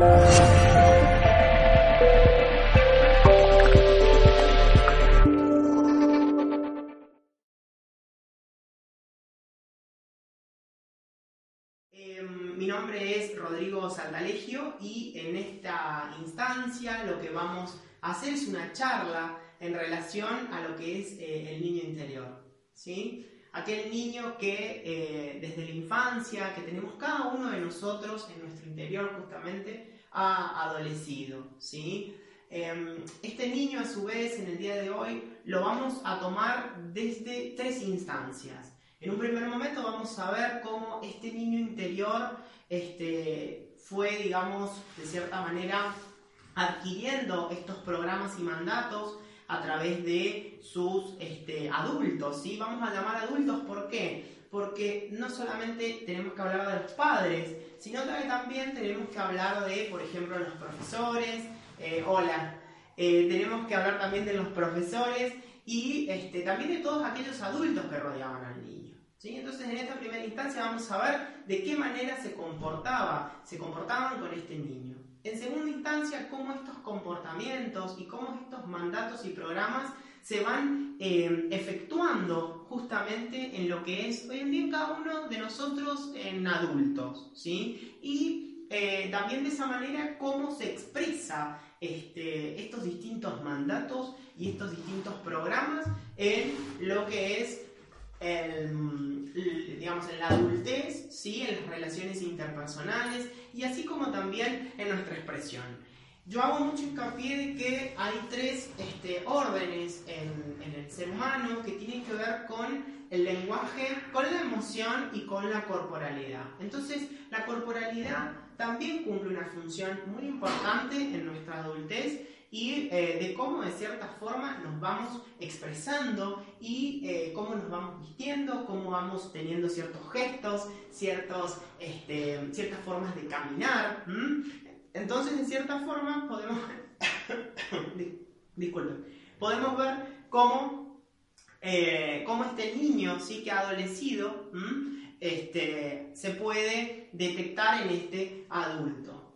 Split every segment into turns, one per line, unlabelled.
Em, mi nombre es Rodrigo Saltalegio y en esta instancia lo que vamos a hacer es una charla en relación a lo que es eh, el niño interior. ¿sí? Aquel niño que eh, desde la infancia, que tenemos cada uno de nosotros en nuestro interior justamente, ha adolecido. ¿sí? Em, este niño a su vez en el día de hoy lo vamos a tomar desde tres instancias. En un primer momento vamos a ver cómo este niño interior este, fue, digamos, de cierta manera adquiriendo estos programas y mandatos a través de sus este, adultos, ¿sí? Vamos a llamar adultos, ¿por qué? Porque no solamente tenemos que hablar de los padres, sino que también tenemos que hablar de, por ejemplo, los profesores, eh, hola, eh, tenemos que hablar también de los profesores y este, también de todos aquellos adultos que rodeaban al niño. Entonces, en esta primera instancia vamos a ver de qué manera se comportaba, se comportaban con este niño. En segunda instancia, cómo estos comportamientos y cómo estos mandatos y programas se van eh, efectuando justamente en lo que es hoy en día cada uno de nosotros en adultos, ¿sí? Y eh, también de esa manera cómo se expresa este, estos distintos mandatos y estos distintos programas en lo que es el, digamos, en la adultez, ¿sí? en las relaciones interpersonales y así como también en nuestra expresión. Yo hago mucho hincapié de que hay tres este, órdenes en, el ser humano que tienen que ver con el lenguaje, con la emoción y con la corporalidad. Entonces, la corporalidad también cumple una función muy importante en nuestra adultez y eh, de cómo de cierta forma nos vamos expresando y eh, cómo nos vamos vistiendo, cómo vamos teniendo ciertos gestos, este, ciertas formas de caminar. Entonces, de cierta forma, podemos, disculpen, podemos ver cómo, eh, cómo este niño sí que adolecido este, se puede detectar en este adulto.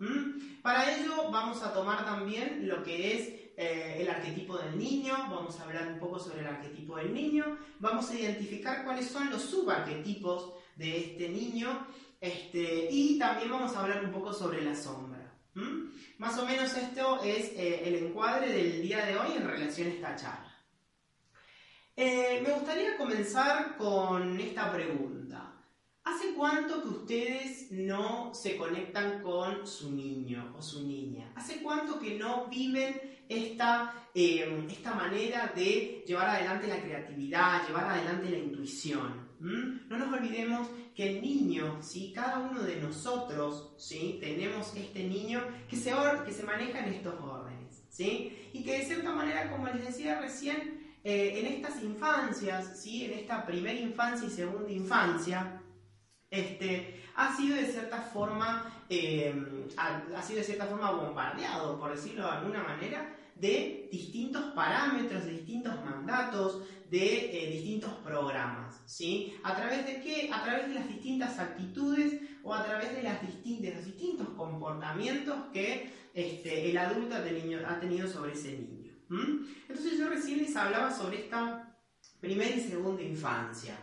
Para ello vamos a tomar también lo que es eh, el arquetipo del niño, vamos a hablar un poco sobre el arquetipo del niño, vamos a identificar cuáles son los subarquetipos de este niño este, y también vamos a hablar un poco sobre la sombra. Más o menos esto es eh, el encuadre del día de hoy en relación a esta charla. Eh, me gustaría comenzar con esta pregunta. ¿Hace cuánto que ustedes no se conectan con su niño o su niña? ¿Hace cuánto que no viven esta, em, esta manera de llevar adelante la creatividad, llevar adelante la intuición? ¿Mm? No nos olvidemos que el niño, ¿sí? cada uno de nosotros, ¿sí? tenemos este niño que se, que se maneja en estos órdenes. ¿sí? Y que de cierta manera, como les decía recién, eh, en estas infancias, ¿sí? en esta primera infancia y segunda infancia, este, ha sido de cierta forma, em, ha, sido de cierta forma bombardeado, por decirlo de alguna manera, de distintos parámetros, de distintos mandatos, de eh, distintos programas, ¿sí? ¿A través de qué? A través de las distintas actitudes o a través de, las los distintos comportamientos que este, el adulto ha tenido, ha tenido sobre ese niño. Entonces yo recién les hablaba sobre esta primera y segunda infancia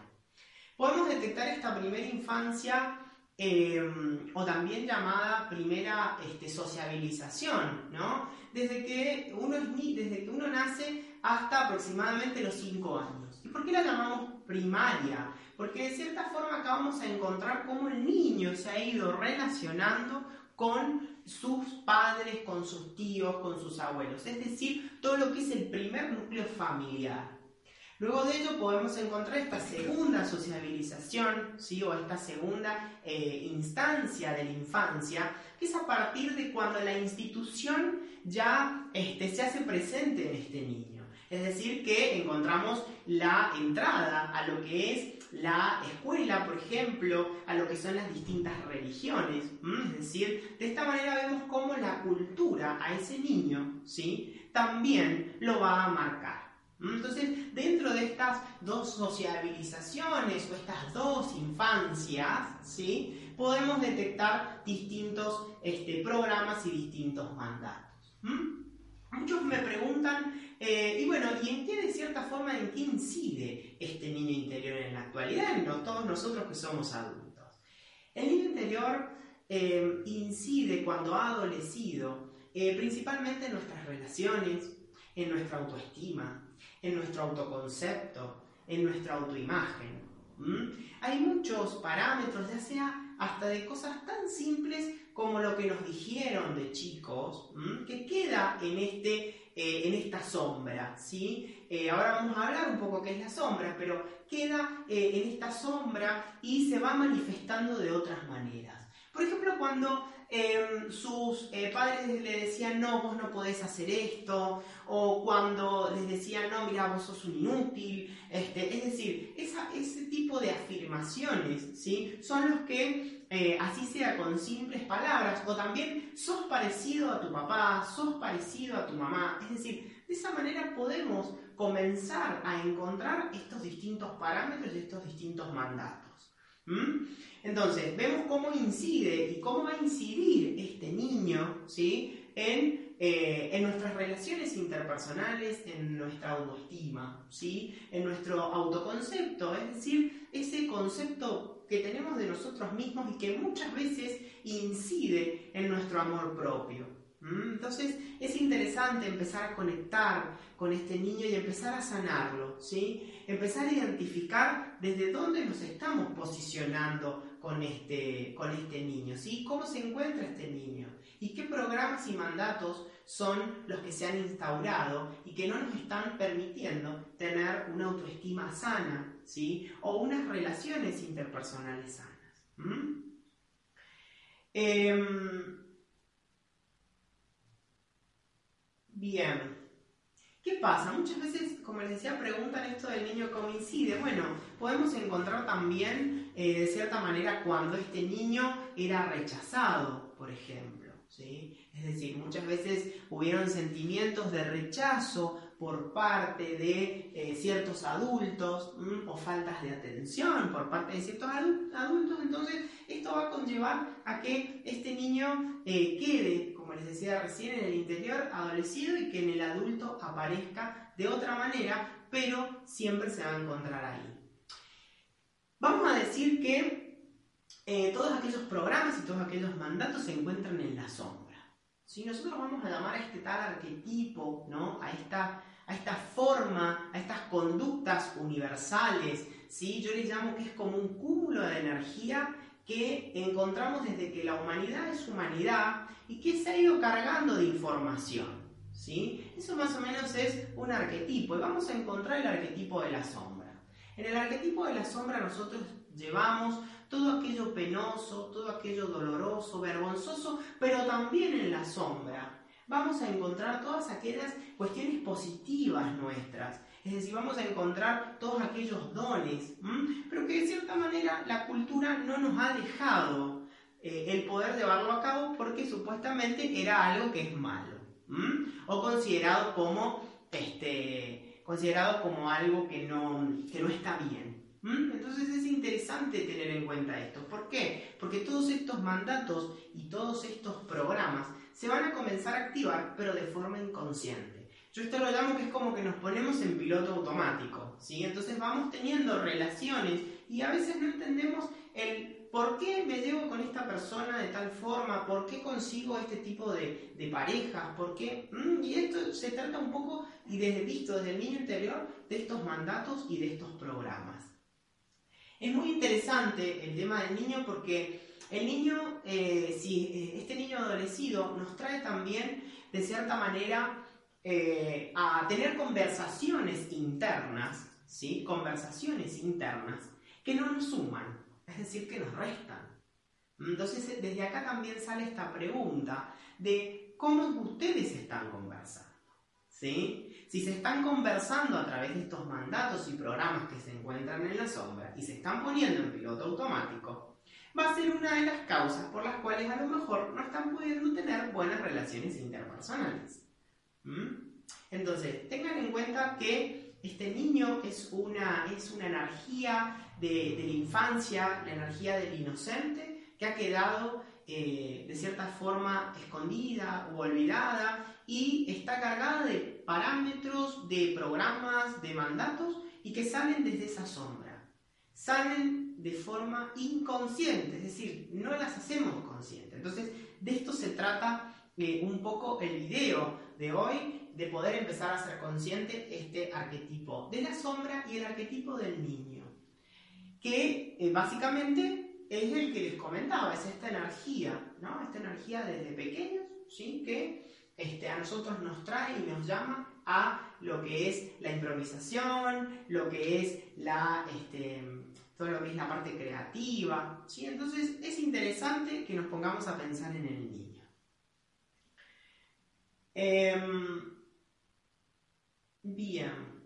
podemos detectar esta primera infancia em, o también llamada primera este, sociabilización, ¿no? Desde que, uno es, desde que uno nace hasta aproximadamente los 5 años. ¿Y por qué la llamamos primaria? Porque de cierta forma acá vamos a encontrar cómo el niño se ha ido relacionando con sus padres, con sus tíos, con sus abuelos. Es decir, todo lo que es el primer núcleo familiar. Luego de ello podemos encontrar esta segunda sociabilización, ¿sí? o esta segunda eh, instancia de la infancia, que es a partir de cuando la institución ya este, se hace presente en este niño. Es decir, que encontramos la entrada a lo que es la escuela, por ejemplo, a lo que son las distintas religiones. Es decir, de esta manera vemos cómo la cultura a ese niño ¿sí? también lo va a marcar. Entonces, dentro de estas dos sociabilizaciones o estas dos infancias, ¿sí? podemos detectar distintos este, programas y distintos mandatos. Muchos me preguntan, eh, y bueno, ¿y en qué de cierta forma, en qué incide este niño interior en la actualidad, en todos nosotros que somos adultos? El niño interior eh, incide cuando ha adolecido eh, principalmente en nuestras relaciones, en nuestra autoestima, en nuestro autoconcepto, en nuestra autoimagen. Hay muchos parámetros, ya sea hasta de cosas tan simples como lo que nos dijeron de chicos, que queda en, este, eh, en esta sombra. ¿sí? Eh, ahora vamos a hablar un poco qué es la sombra, pero queda eh, en esta sombra y se va manifestando de otras maneras. Por ejemplo, cuando em, sus padres le decían, no, vos no podés hacer esto, o cuando les decían, no, mira, vos sos un inútil, este, es decir, ese tipo de afirmaciones ¿sí? son los que eh, así sea con simples palabras, o también sos parecido a tu papá, sos parecido a tu mamá. Es decir, de esa manera podemos comenzar a encontrar estos distintos parámetros y estos distintos mandatos. Entonces, vemos cómo incide y cómo va a incidir este niño ¿sí? en, eh, en nuestras relaciones interpersonales, en nuestra autoestima, ¿sí? en nuestro autoconcepto, es decir, ese concepto que tenemos de nosotros mismos y que muchas veces incide en nuestro amor propio. Entonces es interesante empezar a conectar con este niño y empezar a sanarlo, ¿sí? Empezar a identificar desde dónde nos estamos posicionando con este, con este niño, ¿sí? ¿Cómo se encuentra este niño? ¿Y qué programas y mandatos son los que se han instaurado y que no nos están permitiendo tener una autoestima sana, ¿sí? O unas relaciones interpersonales sanas. Em, bien. ¿Qué pasa? Muchas veces, como les decía, preguntan esto del niño cómo incide. Bueno, podemos encontrar también, eh, de cierta manera, cuando este niño era rechazado, por ejemplo. ¿sí? Es decir, muchas veces hubieron sentimientos de rechazo por parte de eh, ciertos adultos o faltas de atención por parte de ciertos adultos, entonces esto va a conllevar a que este niño eh, quede, como les decía recién, en el interior adolecido y que en el adulto aparezca de otra manera, pero siempre se va a encontrar ahí. Vamos a decir que eh, todos aquellos programas y todos aquellos mandatos se encuentran en la sombra. Si nosotros vamos a llamar a este tal arquetipo, ¿no? a, esta, a esta forma, a estas conductas universales, ¿sí? yo les llamo que es como un cúmulo de energía que encontramos desde que la humanidad es humanidad y que se ha ido cargando de información. ¿sí? Eso más o menos es un arquetipo y vamos a encontrar el arquetipo de la sombra. En el arquetipo de la sombra nosotros llevamos todo aquello penoso, todo aquello doloroso, vergonzoso, pero también en la sombra. Vamos a encontrar todas aquellas cuestiones positivas nuestras, es decir, vamos a encontrar todos aquellos dones, pero que de cierta manera la cultura no nos ha dejado eh, el poder llevarlo a cabo porque supuestamente era algo que es malo, o considerado como, este, considerado como algo que no, que no está bien. Entonces es interesante tener en cuenta esto. ¿Por qué? Porque todos estos mandatos y todos estos programas se van a comenzar a activar, pero de forma inconsciente. Yo esto lo llamo que es como que nos ponemos en piloto automático, ¿sí? Entonces vamos teniendo relaciones y a veces no entendemos el por qué me llevo con esta persona de tal forma, por qué consigo este tipo de, de parejas, por qué... ¿Mm? Y esto se trata un poco, y desde visto desde el niño interior, de estos mandatos y de estos programas. Es muy interesante el tema del niño porque el niño, eh, si eh, este niño adolecido nos trae también, de cierta manera, eh, a tener conversaciones internas, ¿sí? Conversaciones internas que no nos suman, es decir, que nos restan. Entonces, desde acá también sale esta pregunta de cómo ustedes están conversando, ¿sí? Si se están conversando a través de estos mandatos y programas que se encuentran en la sombra y se están poniendo en piloto automático, va a ser una de las causas por las cuales a lo mejor no están pudiendo tener buenas relaciones interpersonales. ¿Mm? Entonces, tengan en cuenta que este niño es una, es una energía de, de la infancia, la energía del inocente, que ha quedado eh, de cierta forma escondida o olvidada y está cargada de parámetros, de programas, de mandatos y que salen desde esa sombra. Salen de forma inconsciente, es decir, no las hacemos conscientes. Entonces, de esto se trata eh, un poco el video de hoy, de poder empezar a ser consciente este arquetipo de la sombra y el arquetipo del niño, que eh, básicamente es el que les comentaba, es esta energía, ¿no? Esta energía desde pequeños, ¿sí? Que este, a nosotros nos trae y nos llama a lo que es la improvisación, lo que es la, este, todo lo que es la parte creativa, ¿sí? Entonces es interesante que nos pongamos a pensar en el niño. Em, bien.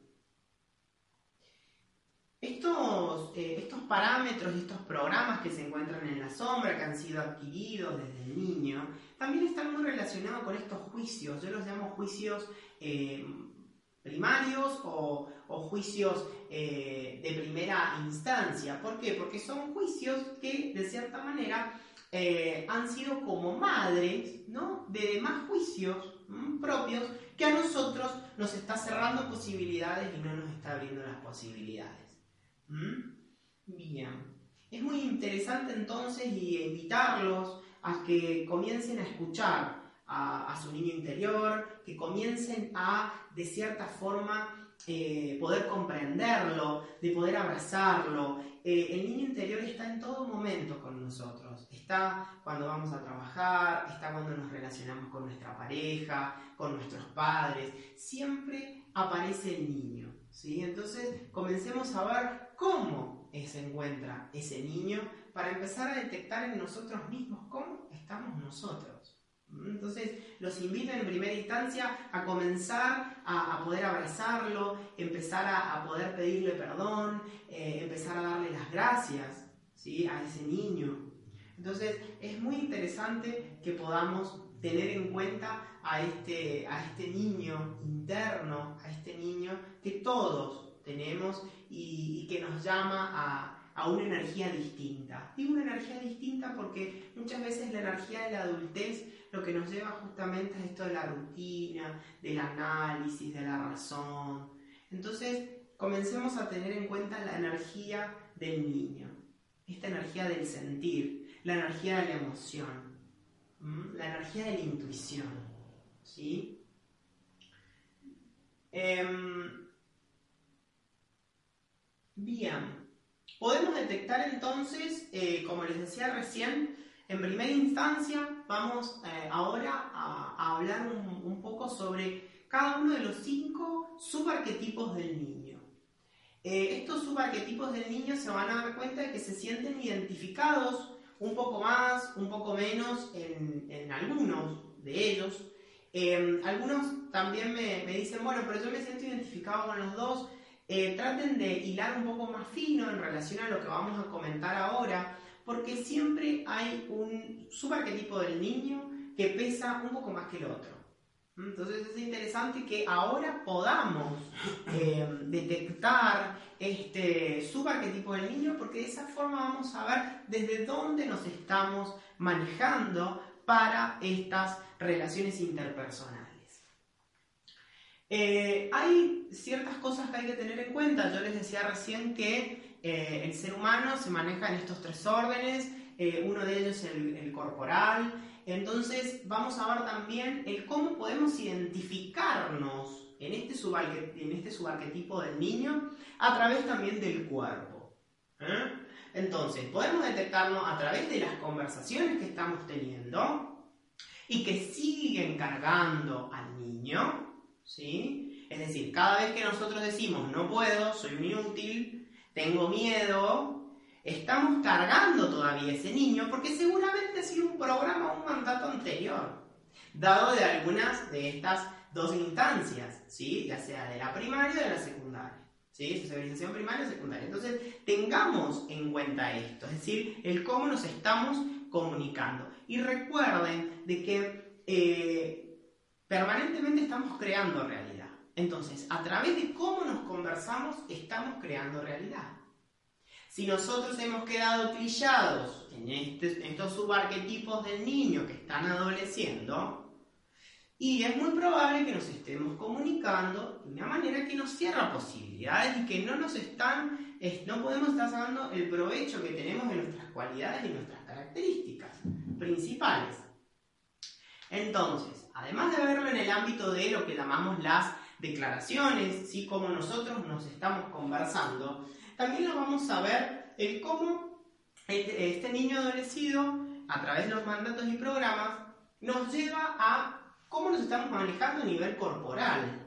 Estos, eh, estos parámetros y estos programas que se encuentran en la sombra, que han sido adquiridos desde el niño, también están muy relacionados con estos juicios. Yo los llamo juicios eh, primarios o, juicios eh, de primera instancia. ¿Por qué? Porque son juicios que, de cierta manera, han sido como madres ¿no? de demás juicios propios a nosotros nos está cerrando posibilidades y no nos está abriendo las posibilidades. ¿Mm? Bien. Es muy interesante entonces y invitarlos a que comiencen a escuchar a, su niño interior, que comiencen a, de cierta forma, eh, poder comprenderlo, de poder abrazarlo. Eh, el niño interior está en todo momento con nosotros. Está cuando vamos a trabajar, está cuando nos relacionamos con nuestra pareja, con nuestros padres. Siempre aparece el niño. ¿sí? Entonces, comencemos a ver cómo se encuentra ese niño para empezar a detectar en nosotros mismos cómo estamos nosotros. Entonces, los invito en primera instancia a comenzar a, poder abrazarlo, empezar a, poder pedirle perdón, eh, empezar a darle las gracias ¿sí? a ese niño. Entonces, es muy interesante que podamos tener en cuenta a este, a este niño interno, a este niño que todos tenemos y, que nos llama a, una energía distinta. Digo una energía distinta porque muchas veces la energía de la adultez lo que nos lleva justamente a esto de la rutina, del análisis, de la razón. Entonces, comencemos a tener en cuenta la energía del niño, esta energía del sentir, la energía de la emoción, la energía de la intuición. ¿sí? Em, Bien, podemos detectar entonces, eh, como les decía recién, en primera instancia vamos eh, ahora a, hablar un, poco sobre cada uno de los cinco subarquetipos del niño. Eh, estos subarquetipos del niño se van a dar cuenta de que se sienten identificados un poco más, un poco menos en, algunos de ellos. algunos también me, me dicen, bueno, pero yo me siento identificado con los dos eh, traten de hilar un poco más fino en relación a lo que vamos a comentar ahora, porque siempre hay un subarquetipo del niño que pesa un poco más que el otro. Entonces es interesante que ahora podamos eh, detectar este subarquetipo del niño porque de esa forma vamos a ver desde dónde nos estamos manejando para estas relaciones interpersonales. Eh, hay ciertas cosas que hay que tener en cuenta. Yo les decía recién que eh, el ser humano se maneja en estos tres órdenes, uno de ellos es el, corporal. Entonces vamos a ver también el cómo podemos identificarnos en este, en este subarquetipo del niño a través también del cuerpo. Entonces, podemos detectarnos a través de las conversaciones que estamos teniendo y que siguen cargando al niño, ¿sí? Es decir, cada vez que nosotros decimos no puedo, soy un inútil, tengo miedo, estamos cargando todavía ese niño porque seguramente ha sido un programa o un mandato anterior, dado de algunas de estas dos instancias, ¿sí? Ya sea de la primaria o de la secundaria. ¿Sí? Socialización primaria y secundaria. Entonces, tengamos en cuenta esto, es decir, el cómo nos estamos comunicando. Y recuerden de que eh, permanentemente estamos creando realidad. Entonces, a través de cómo nos conversamos, estamos creando realidad. Si nosotros hemos quedado trillados en, este, estos subarquetipos del niño que están adoleciendo, y es muy probable que nos estemos comunicando de una manera que nos cierra posibilidades y que no nos están, no podemos estar sacando el provecho que tenemos de nuestras cualidades y nuestras características principales. Entonces, además de verlo en el ámbito de lo que llamamos las declaraciones, ¿sí? como nosotros nos estamos conversando, también lo vamos a ver en cómo este niño adolecido, a través de los mandatos y programas, nos lleva a cómo nos estamos manejando a nivel corporal.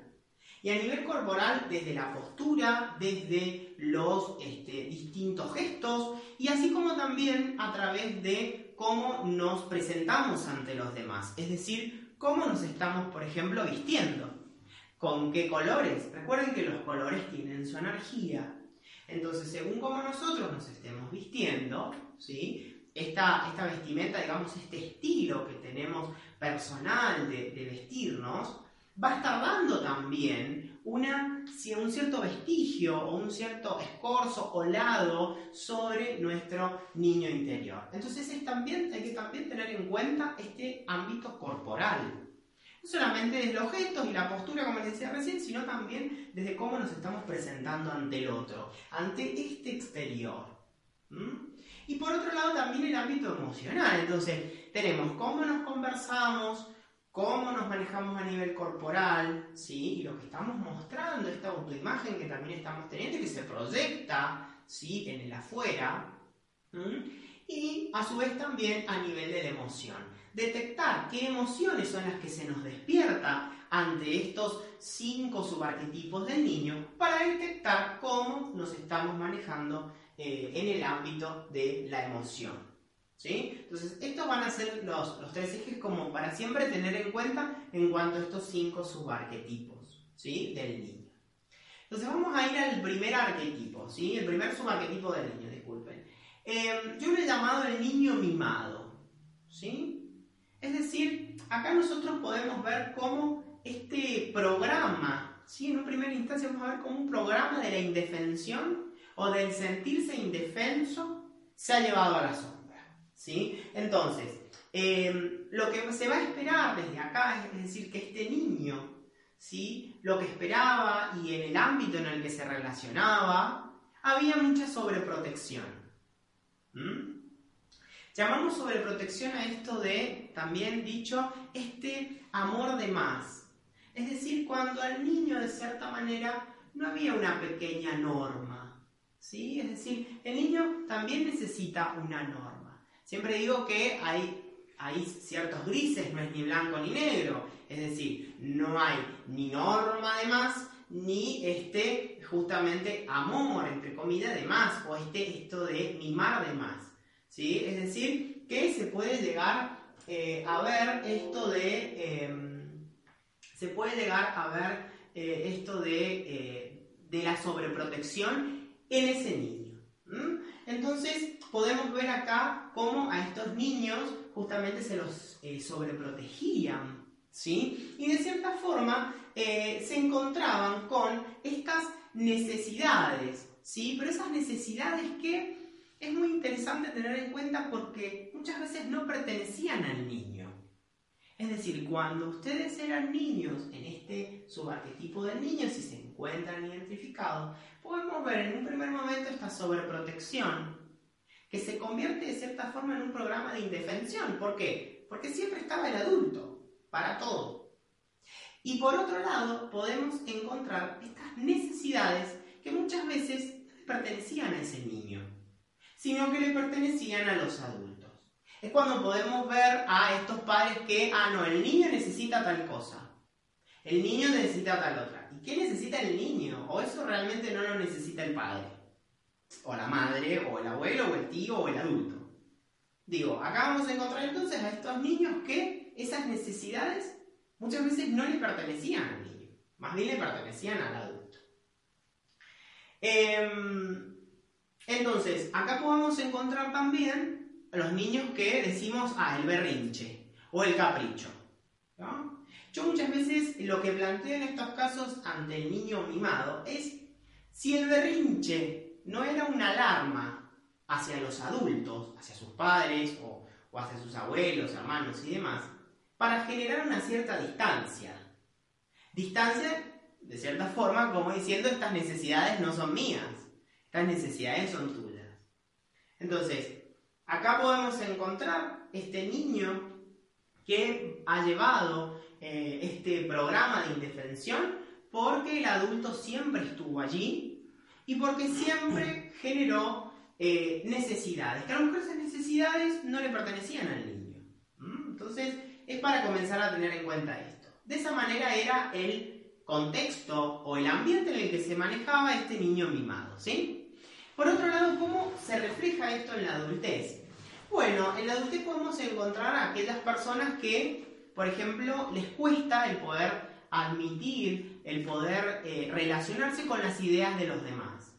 Y a nivel corporal, desde la postura, desde los este, distintos gestos, y así como también a través de cómo nos presentamos ante los demás. Es decir, cómo nos estamos, por ejemplo, vistiendo. ¿Con qué colores? Recuerden que los colores tienen su energía. Entonces, según cómo nosotros nos estemos vistiendo, ¿sí? esta, esta vestimenta, digamos, este estilo que tenemos personal de, vestirnos, va a estar dando también una, un cierto vestigio o un cierto escorzo o lado sobre nuestro niño interior. Entonces es también, hay que también tener en cuenta este ámbito corporal. No solamente desde los gestos y la postura, como les decía recién, sino también desde cómo nos estamos presentando ante el otro, ante este exterior. Y por otro lado también el ámbito emocional. Entonces, tenemos cómo nos conversamos, cómo nos manejamos a nivel corporal, ¿sí? Y lo que estamos mostrando, esta autoimagen que también estamos teniendo que se proyecta, ¿sí? En el afuera. Y a su vez también a nivel de la emoción. Detectar qué emociones son las que se nos despierta ante estos cinco subarquetipos del niño para detectar cómo nos estamos manejando eh, en el ámbito de la emoción. ¿sí? Entonces, estos van a ser los, los, tres ejes como para siempre tener en cuenta en cuanto a estos cinco subarquetipos ¿sí? del niño. Entonces, vamos a ir al primer arquetipo, ¿sí? el primer subarquetipo del niño, disculpen. Em, yo lo he llamado el niño mimado. ¿sí? Es decir, acá nosotros podemos ver cómo este programa, ¿sí? en una primera instancia vamos a ver como un programa de la indefensión o del sentirse indefenso se ha llevado a la sombra. ¿sí? Entonces, em, lo que se va a esperar desde acá es decir que este niño, ¿sí? lo que esperaba y en el ámbito en el que se relacionaba, había mucha sobreprotección. Llamamos sobreprotección a esto de, también dicho, este amor de más. Es decir, cuando al niño de cierta manera no había una pequeña norma, ¿sí? Es decir, el niño también necesita una norma. Siempre digo que hay, hay ciertos grises, no es ni blanco ni negro. Es decir, no hay ni norma de más, ni este justamente amor, entre comillas, de más, o este, esto de mimar de más. ¿Sí? Es decir, que se puede llegar eh, a ver esto de... Em, se puede llegar a ver eh, esto de, eh, de la sobreprotección en ese niño. Entonces podemos ver acá cómo a estos niños justamente se los eh, sobreprotegían, ¿sí? Y de cierta forma eh, se encontraban con estas necesidades, ¿sí? Pero esas necesidades que es muy interesante tener en cuenta porque muchas veces no pertenecían al niño. Es decir, cuando ustedes eran niños en este subarquetipo de niños y se encuentran identificados, podemos ver en un primer momento esta sobreprotección, que se convierte de cierta forma en un programa de indefensión. ¿Por qué? Porque siempre estaba el adulto, para todo. Y por otro lado, podemos encontrar estas necesidades que muchas veces pertenecían a ese niño, sino que le pertenecían a los adultos. Es cuando podemos ver a estos padres que, ah, no, el niño necesita tal cosa, el niño necesita tal otra. ¿Qué necesita el niño? ¿O eso realmente no lo necesita el padre? O la madre, o el abuelo, o el tío, o el adulto. Digo, acá vamos a encontrar entonces a estos niños que esas necesidades muchas veces no le pertenecían al niño, más bien le pertenecían al adulto. Em, entonces, acá podemos encontrar también a los niños que decimos, ah, el berrinche o el capricho. Yo muchas veces lo que planteo en estos casos ante el niño mimado es si el berrinche no era una alarma hacia los adultos, hacia sus padres o, o hacia sus abuelos, hermanos y demás, para generar una cierta distancia. Distancia, de cierta forma, como diciendo, estas necesidades no son mías, estas necesidades son tuyas. Entonces, acá podemos encontrar este niño que ha llevado eh, este programa de indefensión porque el adulto siempre estuvo allí y porque siempre generó eh, necesidades, que a lo mejor esas necesidades no le pertenecían al niño. Entonces, es para comenzar a tener en cuenta esto. De esa manera era el contexto o el ambiente en el que se manejaba este niño mimado, ¿sí? Por otro lado, ¿cómo se refleja esto en la adultez? Bueno, en la adultez podemos encontrar a aquellas personas que, por ejemplo, les cuesta el poder admitir, el poder eh, relacionarse con las ideas de los demás.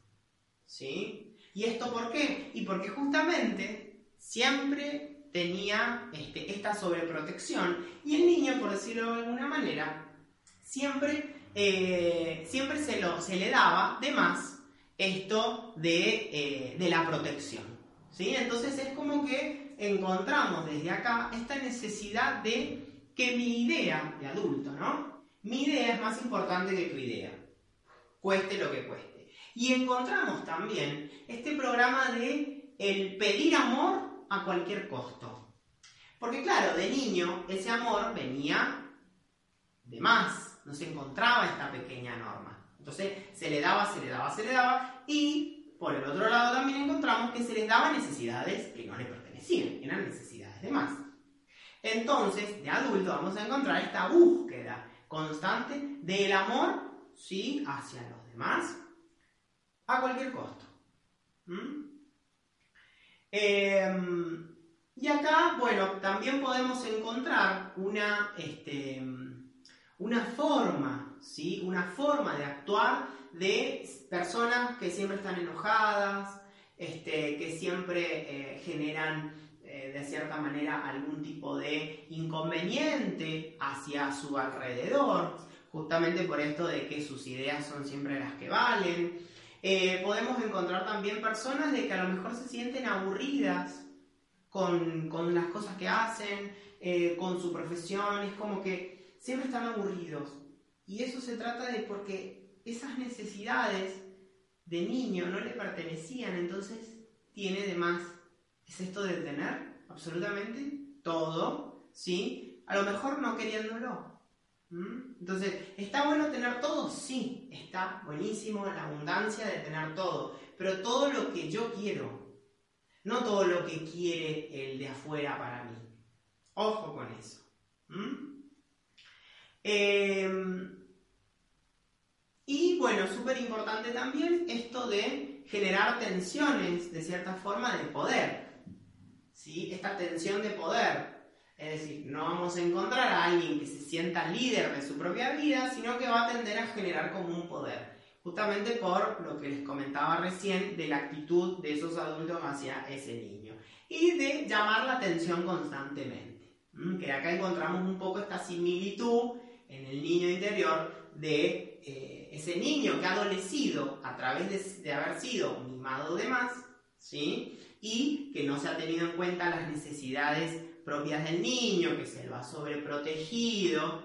¿Sí? ¿Y esto por qué? Y porque justamente siempre tenía este, esta sobreprotección y el niño, por decirlo de alguna manera, siempre, eh, siempre se, lo, se le daba de más esto de, eh, de la protección. Entonces es como que encontramos desde acá esta necesidad de que mi idea de adulto, ¿no? Mi idea es más importante que tu idea, cueste lo que cueste. Y encontramos también este programa de el pedir amor a cualquier costo. Porque claro, de niño ese amor venía de más, no se encontraba esta pequeña norma. Entonces se le daba, se le daba, se le daba y por el otro lado también encontramos que se les daba necesidades que no le pertenecían, eran necesidades de más. Entonces, de adulto vamos a encontrar esta búsqueda constante del amor, sí, hacia los demás, a cualquier costo. ¿Mm? Em, y acá, bueno, también podemos encontrar una, este, una forma, ¿sí? Una forma de actuar de personas que siempre están enojadas, este, que siempre eh, generan eh, de cierta manera algún tipo de inconveniente hacia su alrededor, justamente por esto de que sus ideas son siempre las que valen. Eh, podemos encontrar también personas de que a lo mejor se sienten aburridas con, con las cosas que hacen, con su profesión, es como que siempre están aburridos. Y eso se trata de porque esas necesidades de niño no le pertenecían, entonces tiene de más. Es esto de tener absolutamente todo, ¿sí? A lo mejor no queriéndolo. Entonces, ¿está bueno tener todo? Sí, está buenísimo la abundancia de tener todo, pero todo lo que yo quiero, no todo lo que quiere el de afuera para mí. Ojo con eso. Eh, y bueno, súper importante también esto de generar tensiones, de cierta forma, de poder. ¿Sí? Esta tensión de poder. Es decir, no vamos a encontrar a alguien que se sienta líder de su propia vida, sino que va a tender a generar como un poder. Justamente por lo que les comentaba recién de la actitud de esos adultos hacia ese niño. Y de llamar la atención constantemente. Que acá encontramos un poco esta similitud en el niño interior de... Eh, ese niño que ha adolecido a través de, haber sido mimado de más, ¿sí? Y que no se ha tenido en cuenta las necesidades propias del niño, que se lo ha sobreprotegido,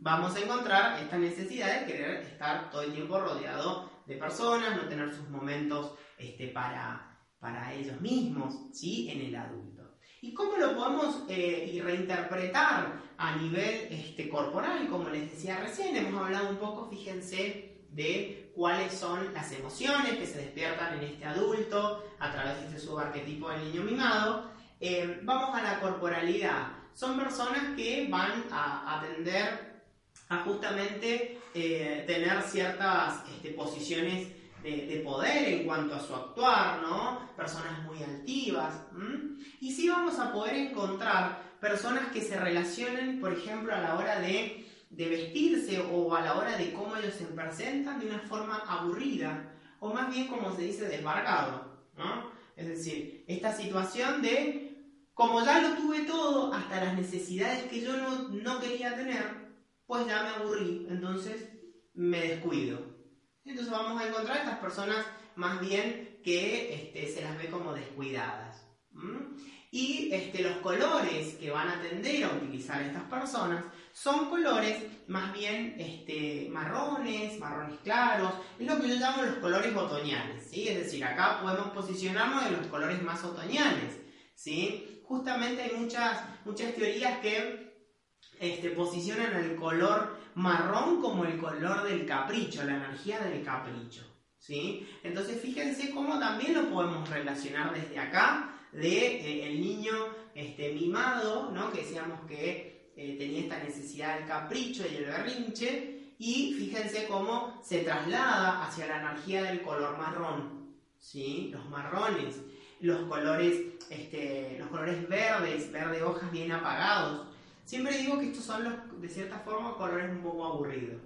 vamos a encontrar esta necesidad de querer estar todo el tiempo rodeado de personas, no tener sus momentos este, para, para ellos mismos, ¿sí? En el adulto. ¿Y cómo lo podemos eh, reinterpretar a nivel este, corporal, como les decía recién, hemos hablado un poco, fíjense, de cuáles son las emociones que se despiertan en este adulto a través de este subarquetipo del niño mimado. Eh, vamos a la corporalidad. Son personas que van a, atender a justamente eh, tener ciertas este, posiciones de, poder en cuanto a su actuar, ¿no? Personas muy altivas. Y sí vamos a poder encontrar personas que se relacionen, por ejemplo, a la hora de, vestirse o a la hora de cómo ellos se presentan de una forma aburrida, o más bien como se dice, desbargado. ¿no? Es decir, esta situación de, como ya lo tuve todo, hasta las necesidades que yo no, no quería tener, pues ya me aburrí, entonces me descuido. Entonces vamos a encontrar estas personas más bien que este, se las ve como descuidadas. Y este, los colores que van a tender a utilizar estas personas son colores más bien este, marrones, marrones claros, es lo que yo llamo los colores otoñales, ¿sí? Es decir, acá podemos posicionarnos en los colores más otoñales, ¿sí? Justamente hay muchas, muchas teorías que este, posicionan el color marrón como el color del capricho, la energía del capricho, ¿sí? Entonces fíjense cómo también lo podemos relacionar desde acá de eh, el niño este, mimado, ¿no? que decíamos que eh, tenía esta necesidad del capricho y el berrinche, y fíjense cómo se traslada hacia la energía del color marrón, ¿sí? los marrones, los colores, este, los colores verdes, verde hojas bien apagados. Siempre digo que estos son los, de cierta forma, colores un poco aburridos.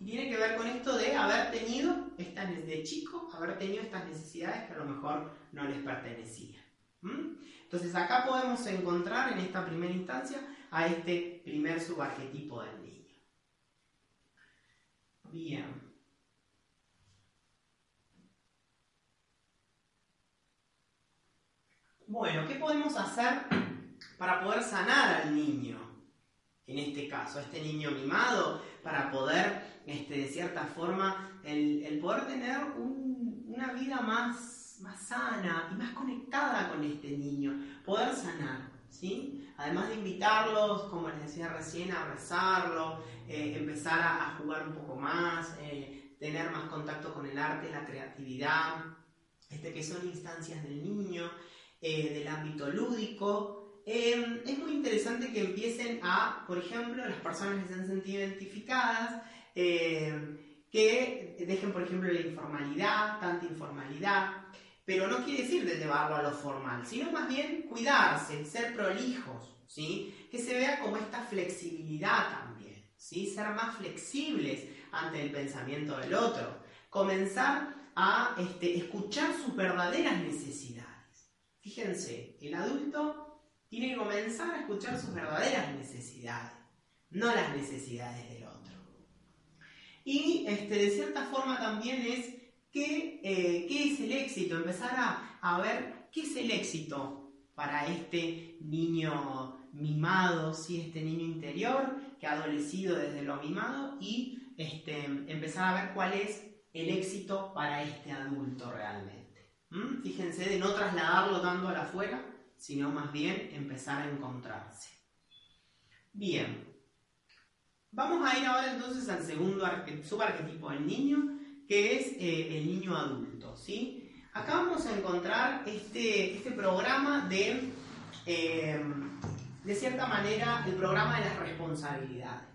Y tiene que ver con esto de haber tenido, estas, de chico, haber tenido estas necesidades que a lo mejor no les pertenecían. Entonces acá podemos encontrar en esta primera instancia a este primer subarquetipo del niño. Bien. Bueno, ¿qué podemos hacer para poder sanar al niño? En este caso, a este niño mimado, para poder, este, de cierta forma, el, poder tener una vida más más sana y más conectada con este niño, poder sanar. ¿Sí? Además de invitarlos, como les decía recién, a rezarlo, eh, empezar a, jugar un poco más, eh, tener más contacto con el arte, la creatividad, este, que son instancias del niño, eh, del ámbito lúdico. Es muy interesante que empiecen a, por ejemplo, las personas que se han sentido identificadas, que dejen, por ejemplo, la informalidad, tanta informalidad, pero no quiere decir de llevarlo a lo formal, sino más bien cuidarse, ser prolijos, ¿sí? Que se vea como esta flexibilidad también, ¿sí? Ser más flexibles ante el pensamiento del otro, comenzar a este, escuchar sus verdaderas necesidades. Fíjense, el adulto tiene que comenzar a escuchar sus verdaderas necesidades, no las necesidades del otro. Y este, de cierta forma también es eh, ¿Qué, es el éxito? Empezar a, ver qué es el éxito para este niño mimado, ¿sí? este niño interior que ha adolecido desde lo mimado y este, empezar a ver cuál es el éxito para este adulto realmente. Fíjense de no trasladarlo tanto a la afuera, sino más bien empezar a encontrarse. Bien, vamos a ir ahora entonces al segundo subarquetipo del niño, que es eh, el niño adulto. ¿sí? Acá vamos a encontrar este, este programa de, eh, de cierta manera, el programa de las responsabilidades.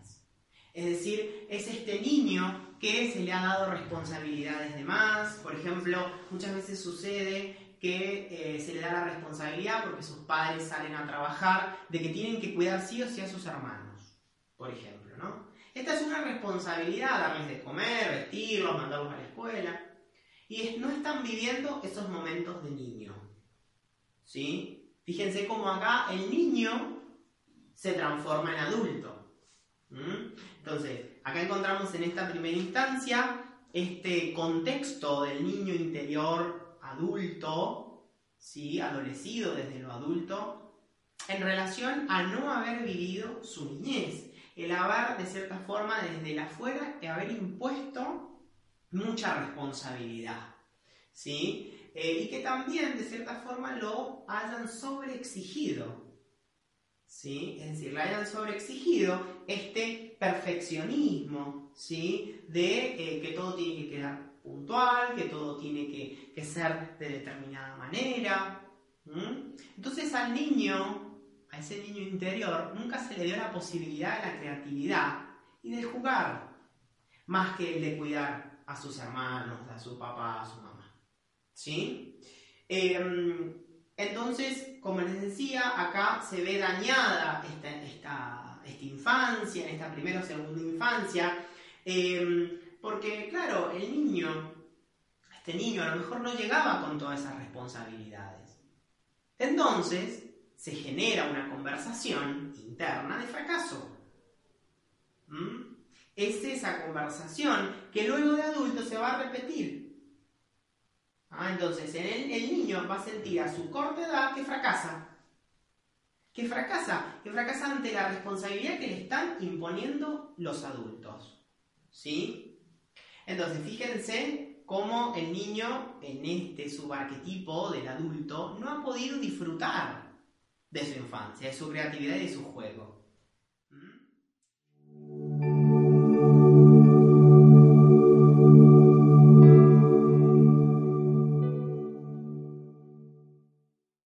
Es decir, es este niño que se le ha dado responsabilidades de más. Por ejemplo, muchas veces sucede que eh, se le da la responsabilidad porque sus padres salen a trabajar de que tienen que cuidar sí o sí a sus hermanos, por ejemplo, ¿no? Esta es una responsabilidad, darles de comer, vestirlos, mandarlos a la escuela. Y no están viviendo esos momentos de niño. ¿Sí? Fíjense cómo acá el niño se transforma en adulto. Entonces, acá encontramos en esta primera instancia este contexto del niño interior adulto, ¿sí? adolecido desde lo adulto, en relación a no haber vivido su niñez el haber, de cierta forma, desde la afuera, haber impuesto mucha responsabilidad. ¿sí? Eh, y que también, de cierta forma, lo hayan sobreexigido. ¿sí? Es decir, le hayan sobreexigido este perfeccionismo ¿sí? de eh, que todo tiene que quedar puntual, que todo tiene que, ser de determinada manera. Entonces al niño a ese niño interior nunca se le dio la posibilidad de la creatividad y de jugar, más que el de cuidar a sus hermanos, a su papá, a su mamá. ¿Sí? Em, entonces, como les decía, acá se ve dañada esta, esta, infancia, en esta primera o segunda infancia, em, porque, claro, el niño, este niño a lo mejor no llegaba con todas esas responsabilidades. Entonces, se genera una conversación interna de fracaso. ¿Mm? Es esa conversación que luego de adulto se va a repetir. Ah, entonces, el, el niño va a sentir a su corta edad que fracasa. Que fracasa, que fracasa ante la responsabilidad que le están imponiendo los adultos. ¿Sí? Entonces, fíjense cómo el niño, en este subarquetipo del adulto, no ha podido disfrutar de su infancia, de su creatividad y de su juego.